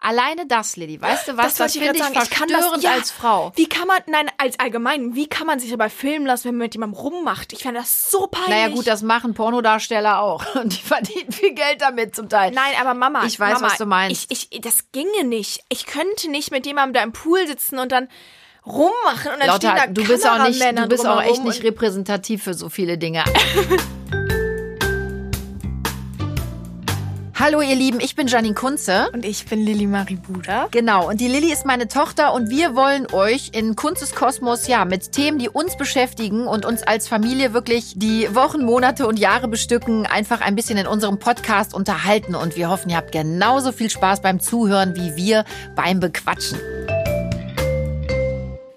Alleine das, Lilly, weißt du was, das, wollte finde ich sagen. Ich kann das- ja. als Frau. Wie kann man, nein, als allgemein, wie kann man sich dabei filmen lassen, wenn man mit jemandem rummacht? Ich fände das so peinlich. Naja gut, das machen Pornodarsteller auch. Und die verdienen viel Geld damit zum Teil. Nein, aber Mama, Ich weiß, Mama, was du meinst. Ich, ich, das ginge nicht. Ich könnte nicht mit jemandem da im Pool sitzen und dann rummachen und dann stehen da Lauter, du bist auch nicht, du bist auch echt nicht repräsentativ für so viele Dinge. Hallo ihr Lieben, ich bin Janine Kunze. Und, ich bin Lilly Marie Buda. Genau, und die Lilly ist meine Tochter und wir wollen euch in Kunstes Kosmos ja mit Themen, die uns beschäftigen und uns als Familie wirklich die Wochen, Monate und Jahre bestücken, einfach ein bisschen in unserem Podcast unterhalten und wir hoffen, ihr habt genauso viel Spaß beim Zuhören wie wir beim Bequatschen.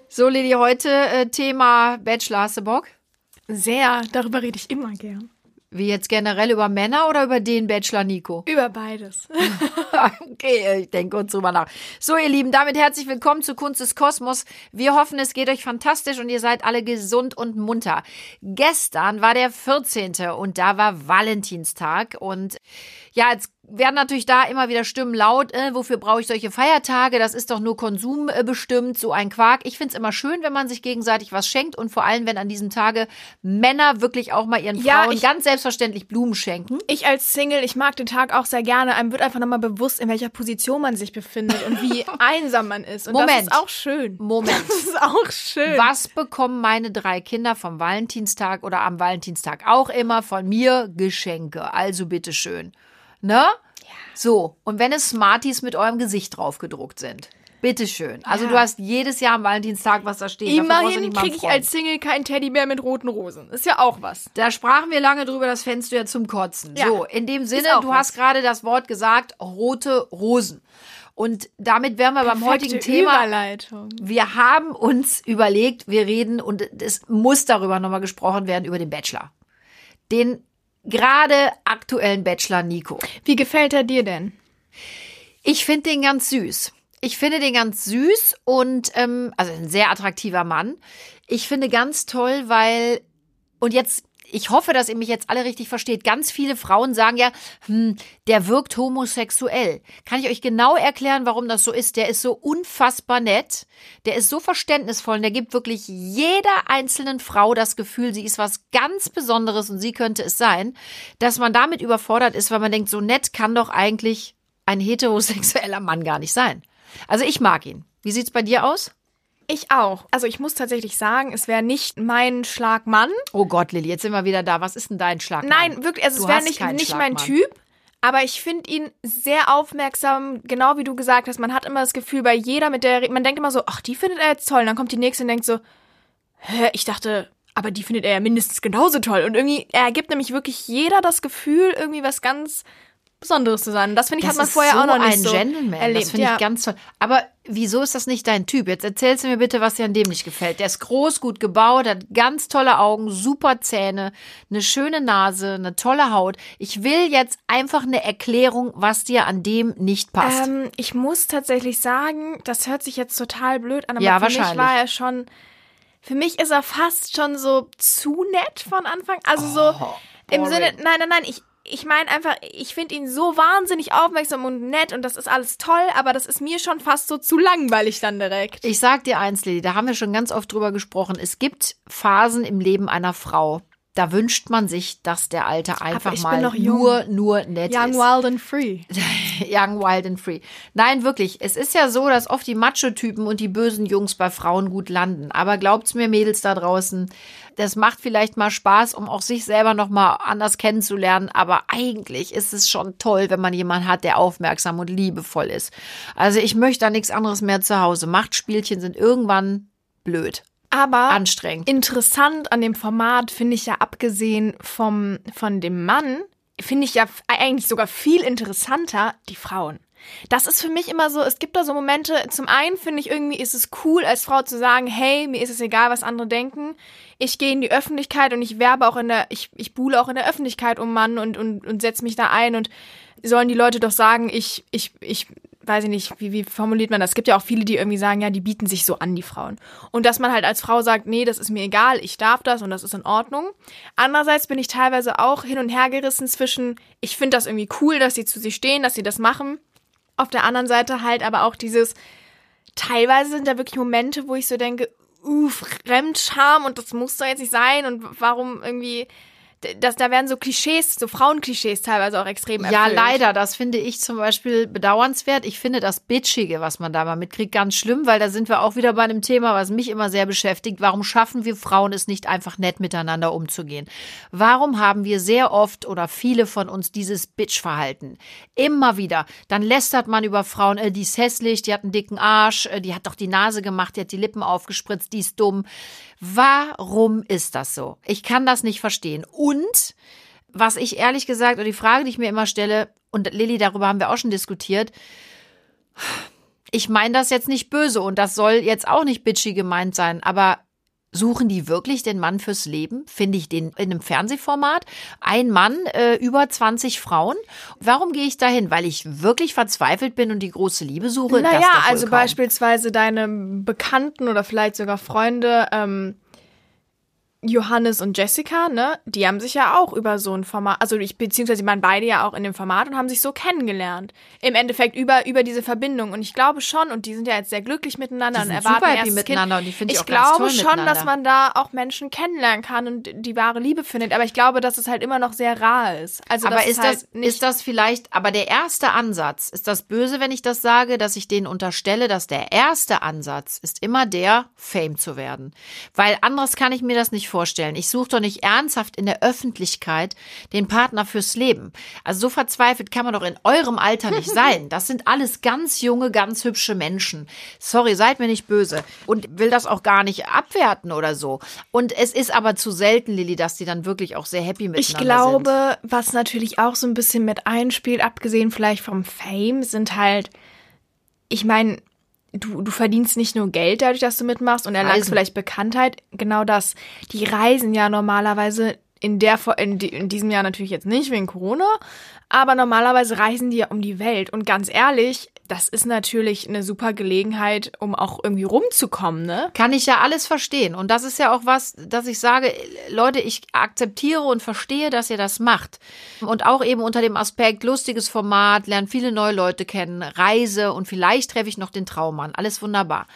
So Lilly, heute äh, Thema Bachelor, hast du Bock? Sehr, darüber rede ich immer gern. Wie jetzt generell über Männer oder über den Bachelor Nico? Über beides. Okay, ich denke kurz drüber nach. So, ihr Lieben, damit herzlich willkommen zu Kunst des Kosmos. Wir hoffen, es geht euch fantastisch und ihr seid alle gesund und munter. Gestern war der 14. und da war Valentinstag und ja, jetzt werden natürlich da immer wieder Stimmen laut, äh, wofür brauche ich solche Feiertage? Das ist doch nur Konsum äh, bestimmt, so ein Quark. Ich find's immer schön, wenn man sich gegenseitig was schenkt und vor allem, wenn an diesem Tage Männer wirklich auch mal ihren Ja, Frauen ich- ganz selbstverständlich Blumen schenken. Ich als Single, ich mag den Tag auch sehr gerne. Einem wird einfach nochmal bewusst, in welcher Position man sich befindet und wie einsam man ist. Und das Moment. ist auch schön. Moment. Das ist auch schön. Was bekommen meine drei Kinder vom Valentinstag oder am Valentinstag auch immer von mir? Geschenke. Also bitteschön. Ne? So, und wenn es Smarties mit eurem Gesicht drauf gedruckt sind. Bitteschön. Also Ja. du hast jedes Jahr am Valentinstag was da stehen. Immerhin kriege ich als Single keinen Teddybär mit roten Rosen. Ist ja auch was. Da sprachen wir lange drüber, das fändest du ja zum Kotzen. Ja. So, in dem Sinne, du was. hast gerade das Wort gesagt, rote Rosen. Und damit wären wir beim heutigen Perfekte Thema. Überleitung. Wir haben uns überlegt, wir reden und es muss darüber nochmal gesprochen werden, über den Bachelor. Den gerade aktuellen Bachelor Nico. Wie gefällt er dir denn? Ich finde den ganz süß. Ich finde den ganz süß und ähm, also ein sehr attraktiver Mann. Ich finde ganz toll, weil und jetzt ich hoffe, dass ihr mich jetzt alle richtig versteht. Ganz viele Frauen sagen ja, hm, der wirkt homosexuell. Kann ich euch genau erklären, warum das so ist? Der ist so unfassbar nett, der ist so verständnisvoll und der gibt wirklich jeder einzelnen Frau das Gefühl, sie ist was ganz Besonderes und sie könnte es sein, dass man damit überfordert ist, weil man denkt, so nett kann doch eigentlich ein heterosexueller Mann gar nicht sein. Also ich mag ihn. Wie sieht's bei dir aus? Ich auch. Also ich muss tatsächlich sagen, es wäre nicht mein Schlagmann. Oh Gott, Lilly, jetzt sind wir wieder da. Was ist denn dein Schlag? Nein, wirklich, also Du es wäre nicht, nicht mein Schlagmann. Typ. Aber ich finde ihn sehr aufmerksam, genau wie du gesagt hast. Man hat immer das Gefühl, bei jeder, mit der er man denkt immer so, ach, die findet er jetzt toll. Und dann kommt die nächste und denkt so, hä, ich dachte, aber die findet er ja mindestens genauso toll. Und irgendwie, er gibt nämlich wirklich jeder das Gefühl, irgendwie was ganz Besonderes zu sein. Und das finde ich, hat man vorher so auch noch nicht ein so Gentleman. erlebt. Das finde ja. ich ganz toll. Aber wieso ist das nicht dein Typ? Jetzt erzählst du mir bitte, was dir an dem nicht gefällt. Der ist groß, gut gebaut, hat ganz tolle Augen, super Zähne, eine schöne Nase, eine tolle Haut. Ich will jetzt einfach eine Erklärung, was dir an dem nicht passt. Ähm, ich muss tatsächlich sagen, das hört sich jetzt total blöd an, aber Ja, für mich wahrscheinlich. war er schon. Für mich ist er fast schon so zu nett von Anfang. Also so Oh, im boring. Sinne, nein, nein, nein, ich. Ich meine einfach, ich finde ihn so wahnsinnig aufmerksam und nett und das ist alles toll, aber das ist mir schon fast so zu langweilig dann direkt. Ich sag dir eins, Lili, da haben wir schon ganz oft drüber gesprochen. Es gibt Phasen im Leben einer Frau. Da wünscht man sich, dass der Alte einfach mal nur, nur nett Young, ist. wild and free. Young, wild and free. Nein, wirklich. Es ist ja so, dass oft die Macho-Typen und die bösen Jungs bei Frauen gut landen. Aber glaubt's mir, Mädels da draußen, das macht vielleicht mal Spaß, um auch sich selber noch mal anders kennenzulernen. Aber eigentlich ist es schon toll, wenn man jemanden hat, der aufmerksam und liebevoll ist. Also ich möchte da nichts anderes mehr zu Hause. Machtspielchen sind irgendwann blöd, Aber anstrengend. interessant an dem Format finde ich ja abgesehen vom von dem Mann finde ich ja eigentlich sogar viel interessanter die Frauen. Das ist für mich immer so, es gibt da so Momente, zum einen finde ich irgendwie ist es cool als Frau zu sagen, hey, mir ist es egal, was andere denken. Ich gehe in die Öffentlichkeit und ich werbe auch in der ich ich buhle auch in der Öffentlichkeit um Mann und und und setze mich da ein und sollen die Leute doch sagen, ich ich ich weiß ich nicht, wie, wie formuliert man das? Es gibt ja auch viele, die irgendwie sagen, ja, die bieten sich so an, die Frauen. Und dass man halt als Frau sagt, nee, das ist mir egal, ich darf das und das ist in Ordnung. Andererseits bin ich teilweise auch hin und her gerissen zwischen, ich finde das irgendwie cool, dass sie zu sich stehen, dass sie das machen. Auf der anderen Seite halt aber auch dieses, teilweise sind da wirklich Momente, wo ich so denke, uh, Fremdscham und das muss doch jetzt nicht sein und warum irgendwie das, da werden so Klischees, so Frauenklischees teilweise auch extrem erfüllt. Ja, leider. Das finde ich zum Beispiel bedauernswert. Ich finde das Bitchige, was man da mal mitkriegt, ganz schlimm, weil da sind wir auch wieder bei einem Thema, was mich immer sehr beschäftigt. Warum schaffen wir Frauen es nicht einfach nett miteinander umzugehen? Warum haben wir sehr oft oder viele von uns dieses Bitch-Verhalten? Immer wieder. Dann lästert man über Frauen, äh, die ist hässlich, die hat einen dicken Arsch, äh, die hat doch die Nase gemacht, die hat die Lippen aufgespritzt, die ist dumm. Warum ist das so? Ich kann das nicht verstehen. Und was ich ehrlich gesagt, oder die Frage, die ich mir immer stelle, und Lilly, darüber haben wir auch schon diskutiert, ich meine das jetzt nicht böse und das soll jetzt auch nicht bitchy gemeint sein, aber Suchen die wirklich den Mann fürs Leben? Finde ich den in einem Fernsehformat? Ein Mann, äh, über 20 Frauen? Warum gehe ich dahin? Weil ich wirklich verzweifelt bin und die große Liebe suche? Naja, also kaum. beispielsweise deine Bekannten oder vielleicht sogar Freunde ähm, Johannes und Jessica, ne, die haben sich ja auch über so ein Format, also ich, beziehungsweise die waren beide ja auch in dem Format und haben sich so kennengelernt. Im Endeffekt über, über diese Verbindung. Und ich glaube schon, und die sind ja jetzt sehr glücklich miteinander die und erwarten super happy miteinander kind. und die finde ich, ich auch glaube ganz toll schon, dass man da auch Menschen kennenlernen kann und die wahre Liebe findet. Aber ich glaube, dass es halt immer noch sehr rar ist. Also, aber ist halt das, ist das vielleicht, aber der erste Ansatz, ist das böse, wenn ich das sage, dass ich denen unterstelle, dass der erste Ansatz ist immer der, Fame zu werden. Weil anderes kann ich mir das nicht vorstellen. Ich suche doch nicht ernsthaft in der Öffentlichkeit den Partner fürs Leben. Also so verzweifelt kann man doch in eurem Alter nicht sein. Das sind alles ganz junge, ganz hübsche Menschen. Sorry, seid mir nicht böse. Und will das auch gar nicht abwerten oder so. Und es ist aber zu selten, Lilly, dass die dann wirklich auch sehr happy miteinander ich glaube, sind. was natürlich auch so ein bisschen mit einspielt, abgesehen vielleicht vom Fame, sind halt, ich meine, du, du verdienst nicht nur Geld dadurch, dass du mitmachst und erlangst Reisen. vielleicht Bekanntheit. Genau das. Die reisen ja normalerweise in der in, in diesem Jahr natürlich jetzt nicht wegen Corona, aber normalerweise reisen die ja um die Welt und ganz ehrlich, das ist natürlich eine super Gelegenheit, um auch irgendwie rumzukommen, ne? Kann ich ja alles verstehen. Und das ist ja auch was, dass ich sage, Leute, ich akzeptiere und verstehe, dass ihr das macht. Und auch eben unter dem Aspekt lustiges Format, lernen viele neue Leute kennen, Reise und vielleicht treffe ich noch den Traummann. Alles wunderbar.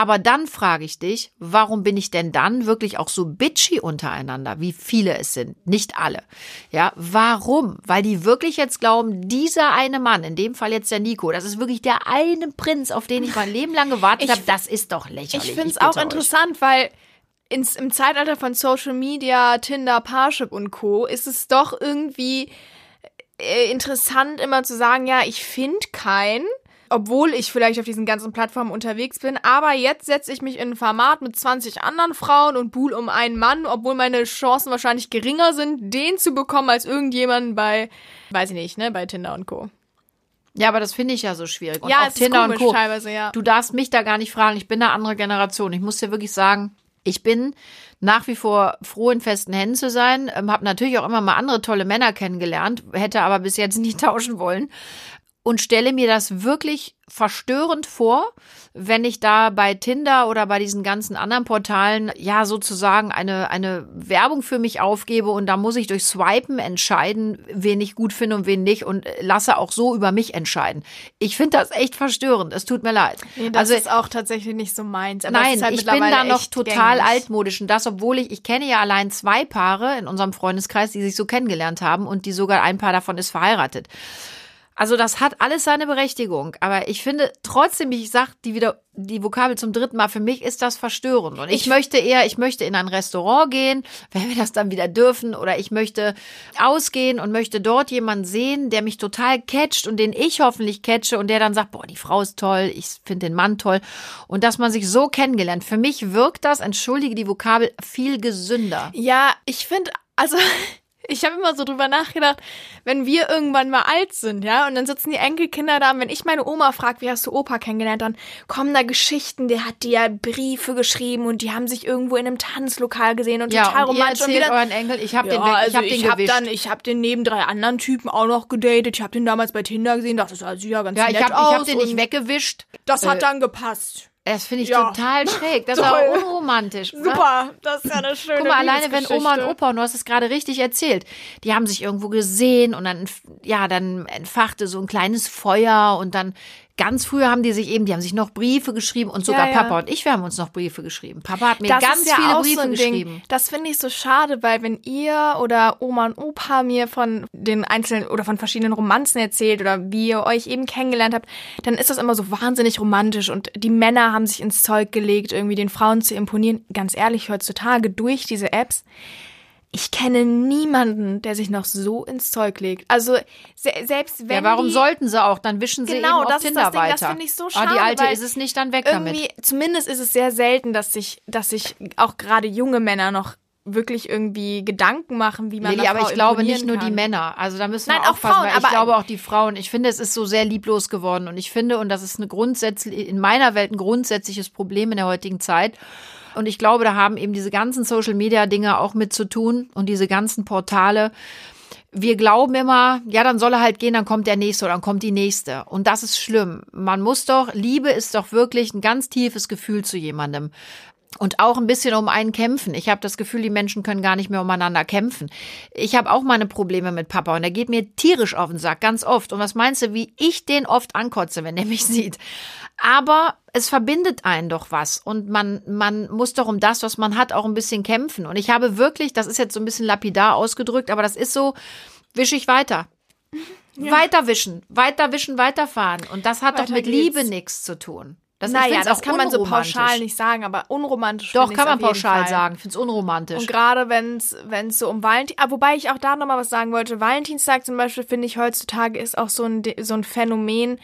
Aber dann frage ich dich, warum bin ich denn dann wirklich auch so bitchy untereinander, wie viele es sind? Nicht alle. Ja, warum? Weil die wirklich jetzt glauben, dieser eine Mann, in dem Fall jetzt der Nico, das ist wirklich der eine Prinz, auf den ich mein Leben lang gewartet habe. Das ist doch lächerlich. Ich finde es auch interessant, euch. weil ins, im Zeitalter von Social Media, Tinder, Parship und Co. ist es doch irgendwie äh, interessant, immer zu sagen, ja, ich finde keinen obwohl ich vielleicht auf diesen ganzen Plattformen unterwegs bin. Aber jetzt setze ich mich in ein Format mit 20 anderen Frauen und buhl um einen Mann, obwohl meine Chancen wahrscheinlich geringer sind, den zu bekommen als irgendjemand bei, weiß ich nicht, ne, bei Tinder und Co. Ja, aber das finde ich ja so schwierig. Und ja, es Tinder ist komisch und Co. teilweise, ja. Du darfst mich da gar nicht fragen. Ich bin eine andere Generation. Ich muss dir wirklich sagen, ich bin nach wie vor froh, in festen Händen zu sein. Ähm, habe natürlich auch immer mal andere tolle Männer kennengelernt, hätte aber bis jetzt nicht tauschen wollen und stelle mir das wirklich verstörend vor, wenn ich da bei Tinder oder bei diesen ganzen anderen Portalen ja sozusagen eine, eine Werbung für mich aufgebe und da muss ich durch Swipen entscheiden, wen ich gut finde und wen nicht und lasse auch so über mich entscheiden. Ich finde das echt verstörend. Es tut mir leid. Nee, das also, ist auch tatsächlich nicht so meins. nein, halt ich bin da noch total gängig. altmodisch und das, obwohl ich, ich kenne ja allein zwei Paare in unserem Freundeskreis, die sich so kennengelernt haben und die sogar ein Paar davon ist verheiratet. Also das hat alles seine Berechtigung. Aber ich finde trotzdem, ich sag die wieder die Vokabel zum dritten Mal, für mich ist das verstörend. Und ich, ich möchte eher, ich möchte in ein Restaurant gehen, wenn wir das dann wieder dürfen, oder ich möchte ausgehen und möchte dort jemanden sehen, der mich total catcht und den ich hoffentlich catche und der dann sagt, boah, die Frau ist toll, ich finde den Mann toll. Und dass man sich so kennengelernt. Für mich wirkt das, entschuldige die Vokabel, viel gesünder. Ja, ich finde, also ich habe immer so drüber nachgedacht, wenn wir irgendwann mal alt sind, ja, und dann sitzen die Enkelkinder da, und wenn ich meine Oma frage, wie hast du Opa kennengelernt, dann kommen da Geschichten, der hat dir Briefe geschrieben und die haben sich irgendwo in einem Tanzlokal gesehen und ja, total und romantisch. Ihr und euren Enkel, ich habe ja, den, weg, also ich habe den ich hab dann, ich habe den neben drei anderen Typen auch noch gedatet. Ich habe den damals bei Tinder gesehen, dachte, das sah ja ganz ja, nett ich hab, aus. Ich habe den nicht weggewischt. Das hat äh, dann gepasst. Das finde ich Ja. total schräg. Das ist Toll. auch unromantisch. oder? Super, das ist ja eine schöne Guck mal, alleine wenn Oma und. Opa, und du hast es gerade richtig erzählt, die haben sich irgendwo gesehen und dann, ja, dann entfachte so ein kleines Feuer und dann ganz früher haben die sich eben, die haben sich noch Briefe geschrieben und sogar Ja, ja. Papa und ich, wir haben uns noch Briefe geschrieben. Papa hat mir Das ganz ja viele Briefe so geschrieben. Ding. Das finde ich so schade, weil wenn ihr oder Oma und Opa mir von den einzelnen oder von verschiedenen Romanzen erzählt oder wie ihr euch eben kennengelernt habt, dann ist das immer so wahnsinnig romantisch und die Männer haben sich ins Zeug gelegt, irgendwie den Frauen zu imponieren. Ganz ehrlich, heutzutage durch diese Apps. Ich kenne niemanden, der sich noch so ins Zeug legt. Also se selbst wenn Ja, warum die sollten sie auch? Dann wischen sie Genau, eben das auf ist Tinder das Ding, das weiter. finde ich so Aber schade, die alte ist es nicht, dann weg irgendwie, damit. zumindest ist es sehr selten, dass sich, dass sich auch gerade junge Männer noch wirklich irgendwie Gedanken machen, wie man Lili, aber ich glaube nicht nur kann. die Männer. Also da müssen Nein, wir auch aufpassen, Frauen, weil ich aber- glaube auch die Frauen. Ich finde, es ist so sehr lieblos geworden und ich finde, und das ist eine grundsätzlich, in meiner Welt ein grundsätzliches Problem in der heutigen Zeit. Und ich glaube, da haben eben diese ganzen Social Media Dinge auch mit zu tun und diese ganzen Portale. Wir glauben immer, ja, dann soll er halt gehen, dann kommt der nächste oder dann kommt die nächste. Und das ist schlimm. Man muss doch, Liebe ist doch wirklich ein ganz tiefes Gefühl zu jemandem. Und auch ein bisschen um einen kämpfen. Ich habe das Gefühl, die Menschen können gar nicht mehr umeinander kämpfen. Ich habe auch meine Probleme mit Papa und er geht mir tierisch auf den Sack, ganz oft. Und was meinst du, wie ich den oft ankotze, wenn er mich sieht? Aber es verbindet einen doch was und man, man muss doch um das, was man hat, auch ein bisschen kämpfen. Und ich habe wirklich, das ist jetzt so ein bisschen lapidar ausgedrückt, aber das ist so, wische ich weiter. Weiter wischen, weiter wischen, weiterfahren. Und das hat doch Weiter mit geht's. Liebe nichts zu tun. Das, naja, das kann man so pauschal nicht sagen, aber unromantisch Doch, kann man pauschal Fall. sagen. Ich finde es unromantisch. Und gerade wenn es so um Valentin, ah, wobei ich auch da nochmal was sagen wollte, Valentinstag zum Beispiel finde ich heutzutage ist auch so ein so ein Phänomen,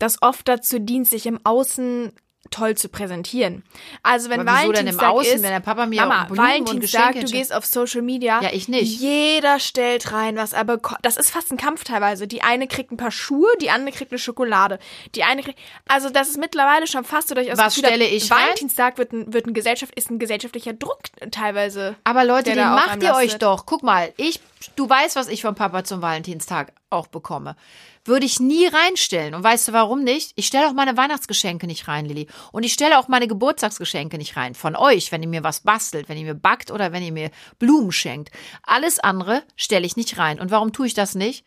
das oft dazu dient, sich im Außen toll zu präsentieren. Also wenn Aber wieso denn im Valentinstag Außen, ist, wenn der Papa mir Mama, Blumen und Valentinstag, Geschenke du gehst auf Social Media. Ja, ich nicht. Jeder stellt rein, was er bekommt. Das ist fast ein Kampf teilweise. Die eine kriegt ein paar Schuhe, die andere kriegt eine Schokolade. Die eine kriegt, also das ist mittlerweile schon fast so, dass ich das Was Gefühl stelle habe, ich rein? Valentinstag wird ein, wird ein Gesellschaft, ist ein gesellschaftlicher Druck teilweise. Aber Leute, den macht ihr euch doch. Guck mal, ich, du weißt, was ich vom Papa zum Valentinstag auch bekomme. Würde ich nie reinstellen. Und weißt du warum nicht? Ich stelle auch meine Weihnachtsgeschenke nicht rein, Lilly. Und ich stelle auch meine Geburtstagsgeschenke nicht rein. Von euch, wenn ihr mir was bastelt, wenn ihr mir backt oder wenn ihr mir Blumen schenkt. Alles andere stelle ich nicht rein. Und warum tue ich das nicht?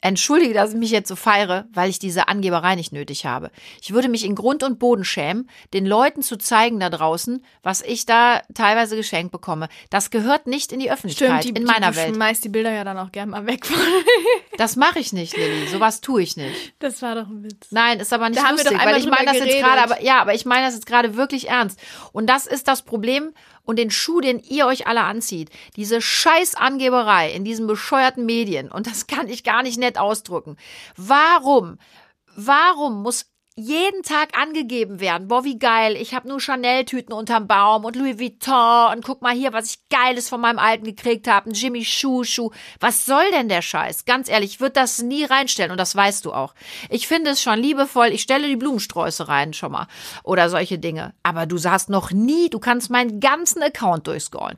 Entschuldige, dass ich mich jetzt so feiere, weil ich diese Angeberei nicht nötig habe. Ich würde mich in Grund und Boden schämen, den Leuten zu zeigen da draußen, was ich da teilweise geschenkt bekomme. Das gehört nicht in die Öffentlichkeit, Stimmt, die, in meiner die, Welt. Du schmeißt die Bilder ja dann auch gern mal weg. Das mache ich nicht, Lilly. Sowas tue ich nicht. Das war doch ein Witz. Nein, ist aber nicht Da lustig, weil ich meine das drüber jetzt geredet. gerade, aber ja, aber ich meine das jetzt gerade wirklich ernst. Und das ist das Problem und den Schuh, den ihr euch alle anzieht. Diese scheiß Angeberei in diesen bescheuerten Medien. Und das kann ich gar nicht nett ausdrücken. Warum? Warum muss jeden Tag angegeben werden. Boah, wie geil. Ich habe nur Chanel-Tüten unterm Baum und Louis Vuitton und guck mal hier, was ich Geiles von meinem Alten gekriegt habe. Ein Jimmy Choo Schuh. Was soll denn der Scheiß? Ganz ehrlich, ich würde das nie reinstellen und das weißt du auch. Ich finde es schon liebevoll. Ich stelle die Blumensträuße rein schon mal oder solche Dinge. Aber du hast noch nie, du kannst meinen ganzen Account durchscrollen.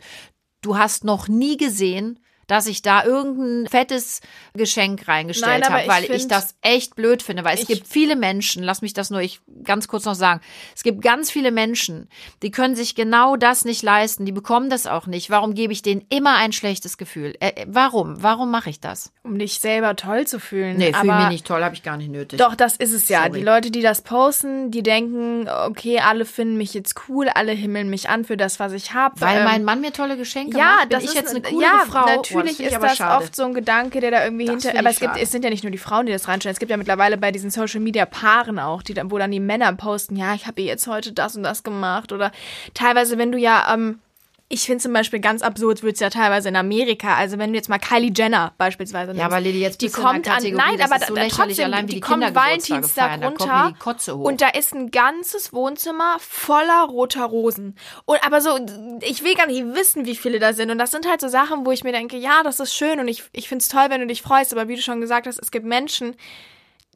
Du hast noch nie gesehen, dass ich da irgendein fettes Geschenk reingestellt habe, weil ich ich das echt blöd finde, weil es gibt viele Menschen, lass mich das nur ich ganz kurz noch sagen. Es gibt ganz viele Menschen, die können sich genau das nicht leisten, die bekommen das auch nicht. Warum gebe ich denen immer ein schlechtes Gefühl? Äh, äh, warum? Warum mache ich das? Um dich selber toll zu fühlen. Nee, fühle mich nicht toll, habe ich gar nicht nötig. Doch, das ist es ja. Sorry. Die Leute, die das posten, die denken, okay, alle finden mich jetzt cool, alle himmeln mich an für das, was ich habe. Weil mein Mann mir tolle Geschenke ja, macht, bin das ich ist jetzt eine ja, coole Frau. Oh, Natürlich ich ist das schade. oft so ein Gedanke, der da irgendwie Das hinter. Aber es gibt, es sind ja nicht nur die Frauen, die das reinstellen. Es gibt ja mittlerweile bei diesen Social Media Paaren auch, die dann, wo dann die Männer posten, ja, ich habe ihr jetzt heute das und das gemacht oder teilweise, wenn du ja ähm, ich finde zum Beispiel ganz absurd, wird es ja teilweise in Amerika. Also wenn du jetzt mal Kylie Jenner beispielsweise Ja, aber Lili, jetzt die kommt an, nein, aber ist so da- trotzdem, allein die, die kommt Valentinstag da runter und da ist ein ganzes Wohnzimmer voller roter Rosen. Und aber so, ich will gar nicht wissen, wie viele da sind. Und das sind halt so Sachen, wo ich mir denke, ja, das ist schön und ich, ich finde es toll, wenn du dich freust. Aber wie du schon gesagt hast, es gibt Menschen,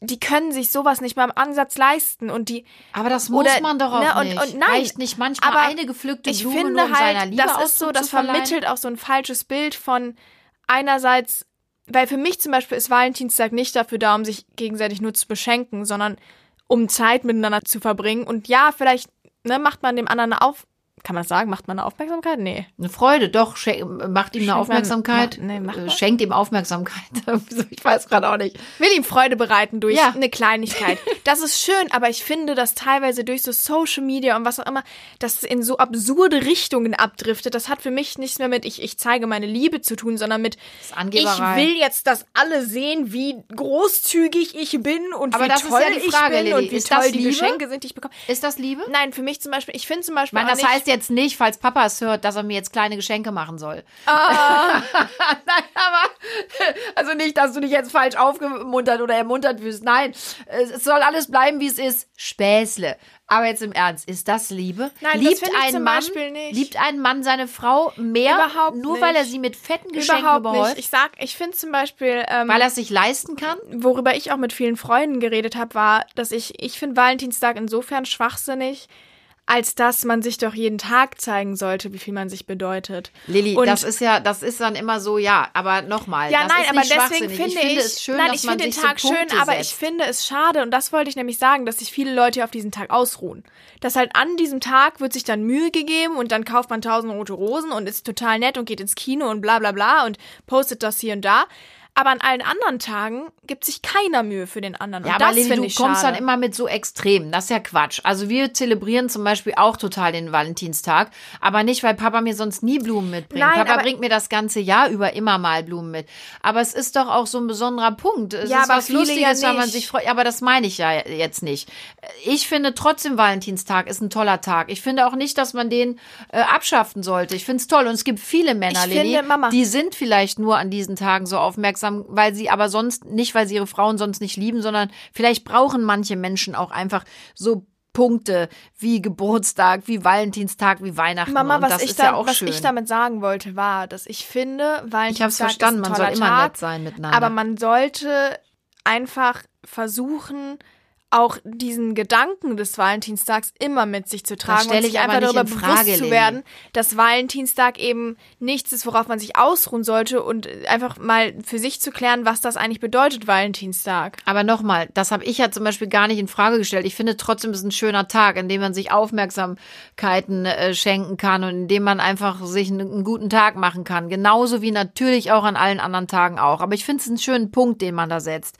die können sich sowas nicht mal im Ansatz leisten und die Aber das muss Oder- man doch auch ne, und- nicht. und nein, Reicht nicht manchmal aber eine gepflückte ich Blume finde um seiner halt, Liebe das ist so, das vermittelt auch so ein falsches Bild von einerseits, weil für mich zum Beispiel ist Valentinstag nicht dafür da, um sich gegenseitig nur zu beschenken, sondern um Zeit miteinander zu verbringen. Und ja, vielleicht ne, macht man dem anderen eine auf, kann man das sagen, macht man eine Aufmerksamkeit? Nee. Eine Freude, doch, macht ihm eine Schenkt man- Aufmerksamkeit. nee, äh, man? schenkt ihm Aufmerksamkeit. ich weiß gerade auch nicht. Will ihm Freude bereiten durch Ja. eine Kleinigkeit. Das ist schön, aber ich finde, dass teilweise durch so Social Media und was auch immer, das in so absurde Richtungen abdriftet. Das hat für mich nichts mehr mit ich, ich zeige meine Liebe zu tun, sondern mit ich will jetzt, dass alle sehen, wie großzügig ich bin und Aber wie toll ja die ich Frage, bin Lilly. und wie Ist toll die Liebe? Geschenke sind, die ich bekomme. Ist das Liebe? Nein, für mich zum Beispiel, ich finde zum Beispiel auch das nicht, heißt jetzt nicht, falls Papa es hört, dass er mir jetzt kleine Geschenke machen soll. Nein, aber also nicht, dass du dich jetzt falsch aufgemuntert oder ermuntert fühlst. Nein, es soll alles bleiben, wie es ist. Späßle. Aber jetzt im Ernst, ist das Liebe? Nein, das liebt ich ein zum Mann, Beispiel nicht. Liebt ein Mann seine Frau mehr, Überhaupt nur nicht. weil er sie mit fetten Geschenken nicht. Ich sag, ich finde zum Beispiel, ähm, Weil er es sich leisten kann? worüber ich auch mit vielen Freunden geredet habe, war, dass ich, ich finde Valentinstag insofern schwachsinnig, als dass man sich doch jeden Tag zeigen sollte, wie viel man sich bedeutet. Lilly, Und- das ist ja, das ist dann immer so, ja, aber nochmal. Ja, das nein, ist aber deswegen finde ich, ich, finde es schön, nein, dass ich man finde den Tag so schön, aber ich finde es schade und das wollte ich nämlich sagen, dass sich viele Leute auf diesen Tag ausruhen. Dass halt an diesem Tag wird sich dann Mühe gegeben und dann kauft man tausend rote Rosen und ist total nett und geht ins Kino und bla bla bla und postet das hier und da. Aber an allen anderen Tagen gibt sich keiner Mühe für den anderen. Und Ja, aber das finde du ich kommst schade. dann immer mit so Extremen. Das ist ja Quatsch. Also wir zelebrieren zum Beispiel auch total den Valentinstag, aber nicht, weil Papa mir sonst nie Blumen mitbringt. Nein, Papa bringt mir das ganze Jahr über immer mal Blumen mit. Aber es ist doch auch so ein besonderer Punkt. Es Ja, ist aber was Lustiges, ja weil man sich freut. Aber das meine ich ja jetzt nicht. Ich finde trotzdem Valentinstag ist ein toller Tag. Ich finde auch nicht, dass man den äh, abschaffen sollte. Ich finde es toll. Und es gibt viele Männer, Ich Lilly, finde, Mama- die sind vielleicht nur an diesen Tagen so aufmerksam, weil sie aber sonst nicht, weil sie ihre Frauen sonst nicht lieben, sondern vielleicht brauchen manche Menschen auch einfach so Punkte wie Geburtstag, wie Valentinstag, wie Weihnachten. Mama, was, ich, da, ja was ich damit sagen wollte, war, dass ich finde, Valentinstag ich habe es verstanden, ist ein man soll immer Tag, nett sein miteinander. Aber man sollte einfach versuchen, auch diesen Gedanken des Valentinstags immer mit sich zu tragen und sich einfach darüber Frage, bewusst zu werden, dass Valentinstag eben nichts ist, worauf man sich ausruhen sollte und einfach mal für sich zu klären, was das eigentlich bedeutet, Valentinstag. Aber nochmal, das habe ich ja zum Beispiel gar nicht in Frage gestellt. Ich finde trotzdem, es ist ein schöner Tag, in dem man sich Aufmerksamkeiten äh, schenken kann und in dem man einfach sich einen, einen guten Tag machen kann. Genauso wie natürlich auch an allen anderen Tagen auch. Aber ich finde es einen schönen Punkt, den man da setzt.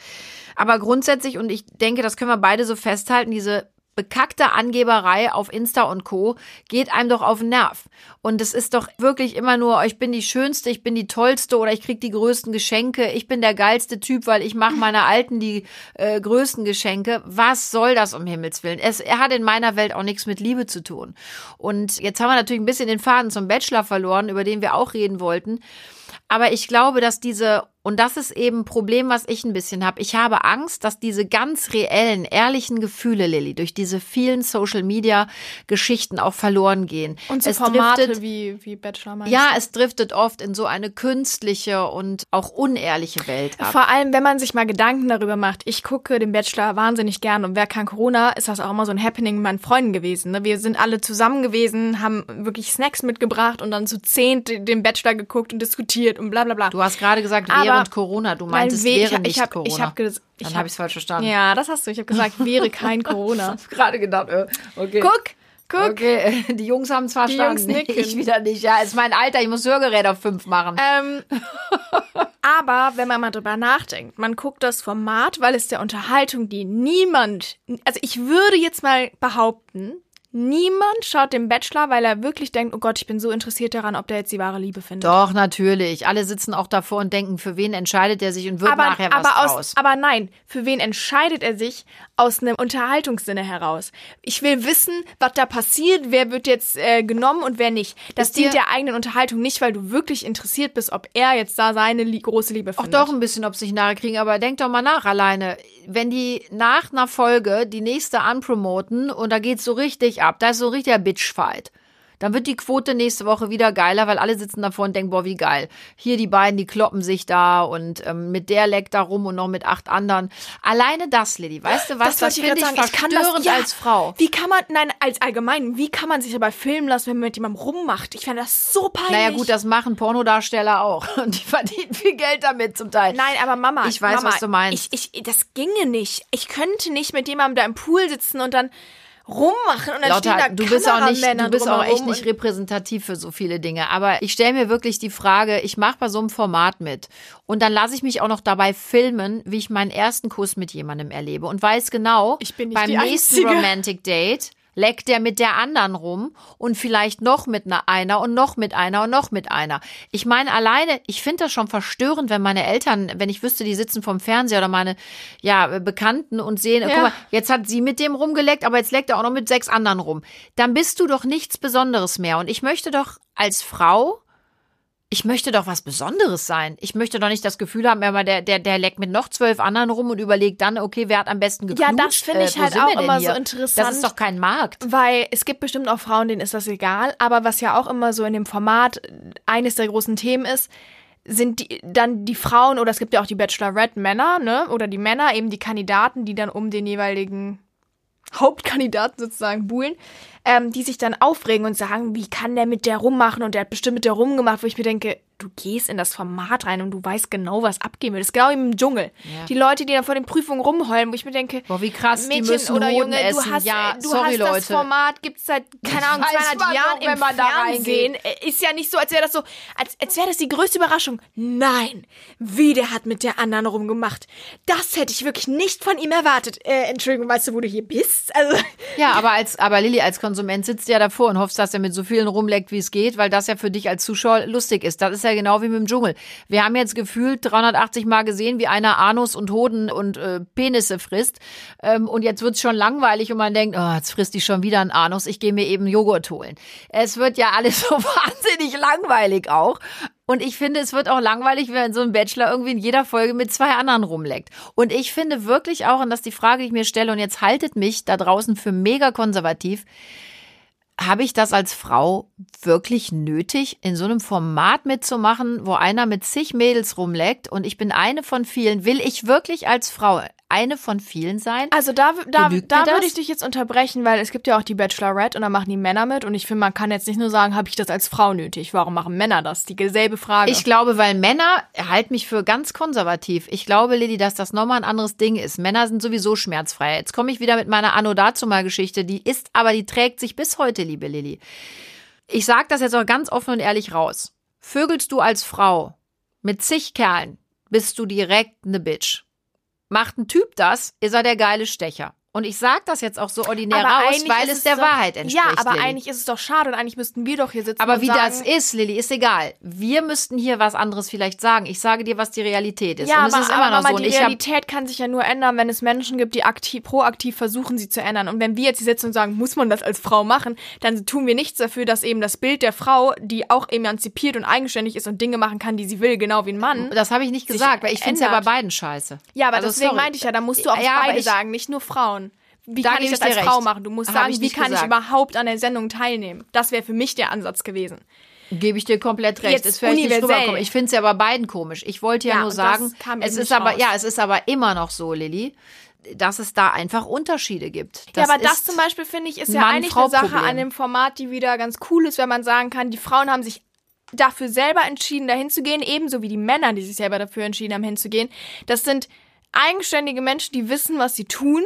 Aber grundsätzlich, und ich denke, das können wir beide so festhalten, diese bekackte Angeberei auf Insta und Co. geht einem doch auf den Nerv. Und es ist doch wirklich immer nur, ich bin die Schönste, ich bin die Tollste oder ich krieg die größten Geschenke, ich bin der geilste Typ, weil ich mache meiner Alten die äh, größten Geschenke. Was soll das um Himmels Willen? Es er hat in meiner Welt auch nichts mit Liebe zu tun. Und jetzt haben wir natürlich ein bisschen den Faden zum Bachelor verloren, über den wir auch reden wollten. Aber ich glaube, dass diese, und das ist eben ein Problem, was ich ein bisschen habe. Ich habe Angst, dass diese ganz reellen, ehrlichen Gefühle, Lilly, durch diese vielen Social-Media-Geschichten auch verloren gehen. Und so es Formate driftet, wie, wie Bachelor meinst ja, es driftet oft in so eine künstliche und auch unehrliche Welt ab. Vor allem, wenn man sich mal Gedanken darüber macht. Ich gucke den Bachelor wahnsinnig gern und wer kann Corona, ist das auch immer so ein Happening mit meinen Freunden gewesen. Ne? Wir sind alle zusammen gewesen, haben wirklich Snacks mitgebracht und dann zu zehnt den Bachelor geguckt und diskutiert und bla bla bla. Du hast gerade gesagt, Aber- während Corona. Du meintest, Nein, wäre ich, nicht ich hab, Corona. Ich hab ich Dann habe ich es falsch verstanden. Ja, das hast du. Ich habe gesagt, wäre kein Corona. gerade gedacht, äh, okay. Guck, guck. Okay, die Jungs haben es verstanden. Jungs nicken. Ich wieder nicht. Ja, ist mein Alter, ich muss Hörgerät auf fünf machen. Ähm, aber wenn man mal drüber nachdenkt, man guckt das Format, weil es der Unterhaltung, die niemand, also ich würde jetzt mal behaupten, niemand schaut den Bachelor, weil er wirklich denkt, oh Gott, ich bin so interessiert daran, ob der jetzt die wahre Liebe findet. Doch, natürlich. Alle sitzen auch davor und denken, für wen entscheidet er sich und wird aber, nachher was aber, aus, draus. aber nein, für wen entscheidet er sich aus einem Unterhaltungssinne heraus? Ich will wissen, was da passiert, wer wird jetzt äh, genommen und wer nicht. Das Ist dir- dient der eigenen Unterhaltung nicht, weil du wirklich interessiert bist, ob er jetzt da seine lie große Liebe Auch findet. doch ein bisschen, ob sie sich nahe kriegen, aber denk doch mal nach alleine. Wenn die nach einer Folge die nächste anpromoten und da geht's so richtig ab, da ist so ein richtiger Bitchfight. Dann wird die Quote nächste Woche wieder geiler, weil alle sitzen davor und denken, boah, wie geil. Hier die beiden, die kloppen sich da und ähm, mit der leckt da rum und noch mit acht anderen. Alleine das, Lilly, weißt du was? Das, wollte finde ich sagen. kann das- verstörend ja. als Frau. Wie kann man, nein, als allgemein, wie kann man sich dabei filmen lassen, wenn man mit jemandem rummacht? Ich fände das so peinlich. Naja gut, das machen Pornodarsteller auch. Und die verdienen viel Geld damit zum Teil. Nein, aber Mama, Ich weiß, Mama, was du meinst. Ich, ich, das ginge nicht. Ich könnte nicht mit jemandem da im Pool sitzen und dann rummachen und dann Lauter, stehen da du bist auch nicht, du bist auch echt nicht repräsentativ für so viele Dinge. Aber ich stelle mir wirklich die Frage, ich mache bei so einem Format mit und dann lasse ich mich auch noch dabei filmen, wie ich meinen ersten Kuss mit jemandem erlebe und weiß genau, Ich bin nicht beim nächsten Einzige. Romantic Date leckt der mit der anderen rum und vielleicht noch mit einer, und noch mit einer und noch mit einer. Ich meine alleine, ich finde das schon verstörend, wenn meine Eltern, wenn ich wüsste, die sitzen vom Fernseher oder meine ja Bekannten und sehen, Ja. guck mal, jetzt hat sie mit dem rumgeleckt, aber jetzt leckt er auch noch mit sechs anderen rum. Dann bist du doch nichts Besonderes mehr. Und ich möchte doch als Frau, ich möchte doch was Besonderes sein. Ich möchte doch nicht das Gefühl haben, immer der, der, der leckt mit noch zwölf anderen rum und überlegt dann, okay, wer hat am besten geknutscht? Ja, das finde ich wo halt auch immer hier? so interessant. Das ist doch kein Markt. Weil es gibt bestimmt auch Frauen, denen ist das egal, aber was ja auch immer so in dem Format eines der großen Themen ist, sind die, dann die Frauen oder es gibt ja auch die Bachelorette Männer, ne? Oder die Männer, eben die Kandidaten, die dann um den jeweiligen Hauptkandidaten sozusagen buhlen, ähm, die sich dann aufregen und sagen, wie kann der mit der rummachen und der hat bestimmt mit der rumgemacht, wo ich mir denke, du gehst in das Format rein und du weißt genau, was abgehen will. Das ist genau wie im Dschungel. Ja. Die Leute, die dann vor den Prüfungen rumheulen, wo ich mir denke, Boah, wie krass, die Mädchen müssen oder Junge, essen. du hast, ja, äh, du sorry, hast das Leute. Format, gibt's seit, keine Ahnung, Weiß 200 man Jahren doch, im Fernsehen. Äh, Ist ja nicht so, als wäre das so, als, als wäre das die größte Überraschung. Nein, wie der hat mit der anderen rumgemacht. Das hätte ich wirklich nicht von ihm erwartet. Äh, Entschuldigung, weißt du, wo du hier bist? Also, Ja, aber als, aber Lilly, als Konsument sitzt ja davor und hoffst, dass er mit so vielen rumleckt, wie es geht, weil das ja für dich als Zuschauer lustig ist. Das ist ja genau wie mit dem Dschungel. Wir haben jetzt gefühlt 380 Mal gesehen, wie einer Anus und Hoden und äh, Penisse frisst. Ähm, und jetzt wird's schon langweilig und man denkt, oh, jetzt frisst die schon wieder ein Anus, ich gehe mir eben Joghurt holen. Es wird ja alles so wahnsinnig langweilig auch. Und ich finde, es wird auch langweilig, wenn so ein Bachelor irgendwie in jeder Folge mit zwei anderen rumleckt. Und ich finde wirklich auch, und das ist die Frage, die ich mir stelle, und jetzt haltet mich da draußen für mega konservativ, habe ich das als Frau wirklich nötig, in so einem Format mitzumachen, wo einer mit zig Mädels rumleckt und ich bin eine von vielen? Will ich wirklich als Frau eine von vielen sein? also da, da, Genügt da würde ich dich jetzt unterbrechen, weil es gibt ja auch die Bachelorette und da machen die Männer mit und ich finde, man kann jetzt nicht nur sagen, habe ich das als Frau nötig? Warum machen Männer das? Die selbe Frage. Ich glaube, weil Männer halt mich für ganz konservativ. Ich glaube, Lilly, dass das nochmal ein anderes Ding ist. Männer sind sowieso schmerzfrei. Jetzt komme ich wieder mit meiner Anno dazu mal Geschichte. Die ist, aber die trägt sich bis heute, liebe Lilly. Ich sage das jetzt auch ganz offen und ehrlich raus. Vögelst du als Frau mit zig Kerlen, bist du direkt ne Bitch. Macht ein Typ das, ist er der geile Stecher. Und ich sage das jetzt auch so ordinär Aber raus, weil es der doch- Wahrheit entspricht. Ja, aber Lilly. eigentlich ist es doch schade und eigentlich müssten wir doch hier sitzen Aber wie sagen, das ist, Lilly, ist egal. Wir müssten hier was anderes vielleicht sagen. Ich sage dir, was die Realität ist. Ja, und es aber, ist immer aber noch Mama, so. Die Realität kann sich ja nur ändern, wenn es Menschen gibt, die aktiv, proaktiv versuchen, sie zu ändern. Und wenn wir jetzt hier sitzen und sagen, muss man das als Frau machen, dann tun wir nichts dafür, dass eben das Bild der Frau, die auch emanzipiert und eigenständig ist und Dinge machen kann, die sie will, genau wie ein Mann. das habe ich nicht gesagt, weil ich finde es ja bei beiden scheiße. Ja, aber Also, deswegen sorry. meinte ich ja, da musst du auch Ja, beide ich- sagen, nicht nur Frauen. Wie Da kann ich ich das als dir Frau recht. machen? Du musst Hab sagen, ich wie kann ich gesagt. überhaupt an der Sendung teilnehmen? Das wäre für mich der Ansatz gewesen. Gebe ich dir komplett recht. Jetzt ist vielleicht nicht rüberkommen. Ich finde es ja bei beiden komisch. Ich wollte ja, Ja, nur sagen, das es ist aber raus. ja, es ist aber immer noch so, Lilly, dass es da einfach Unterschiede gibt. ja, aber das zum Beispiel finde ich ist ja eigentlich eine Sache an dem Format, die wieder ganz cool ist, wenn man sagen kann, die Frauen haben sich dafür selber entschieden, dahin zu gehen, ebenso wie die Männer, die sich selber dafür entschieden haben, hinzugehen. Das sind eigenständige Menschen, die wissen, was sie tun.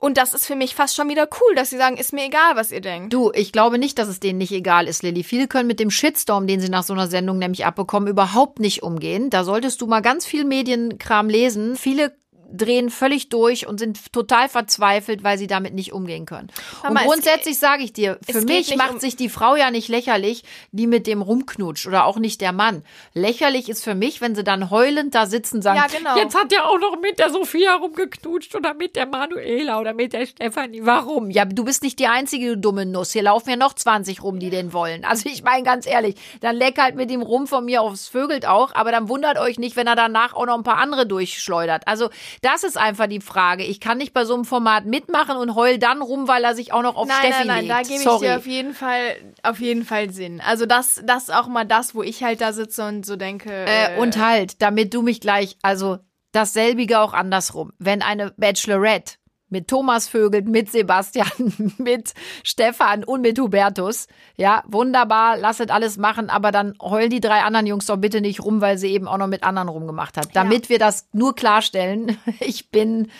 Und das ist für mich fast schon wieder cool, dass sie sagen, ist mir egal, was ihr denkt. Du, ich glaube nicht, dass es denen nicht egal ist, Lilly. Viele können mit dem Shitstorm, den sie nach so einer Sendung nämlich abbekommen, überhaupt nicht umgehen. Da solltest du mal ganz viel Medienkram lesen. Viele drehen völlig durch und sind total verzweifelt, weil sie damit nicht umgehen können. Mama, und grundsätzlich sage ich dir, für mich macht um- sich die Frau ja nicht lächerlich, die mit dem rumknutscht oder auch nicht der Mann. Lächerlich ist für mich, wenn sie dann heulend da sitzen und sagen, Ja, genau. jetzt hat ja auch noch mit der Sophia rumgeknutscht oder mit der Manuela oder mit der Stefanie. Warum? Ja, du bist nicht die einzige, du dumme Nuss. Hier laufen ja noch 20 rum, die den wollen. Also ich meine ganz ehrlich, dann leck halt mit ihm rum von mir aufs Vögelt auch, aber dann wundert euch nicht, wenn er danach auch noch ein paar andere durchschleudert. Also das ist einfach die Frage. Ich kann nicht bei so einem Format mitmachen und heul dann rum, weil er sich auch noch auf Nein, Steffi nein, nein, legt. da gebe ich Sorry. dir auf jeden Fall, auf jeden Fall Sinn. Also das, das ist auch mal das, wo ich halt da sitze und so denke. Äh, und halt, damit du mich gleich, also dasselbige auch andersrum. Wenn eine Bachelorette mit Thomas vögelt, mit Sebastian, mit Stefan und mit Hubertus, ja, wunderbar, lasset alles machen, aber dann heulen die drei anderen Jungs doch bitte nicht rum, weil sie eben auch noch mit anderen rumgemacht hat. Damit wir das nur klarstellen, ich bin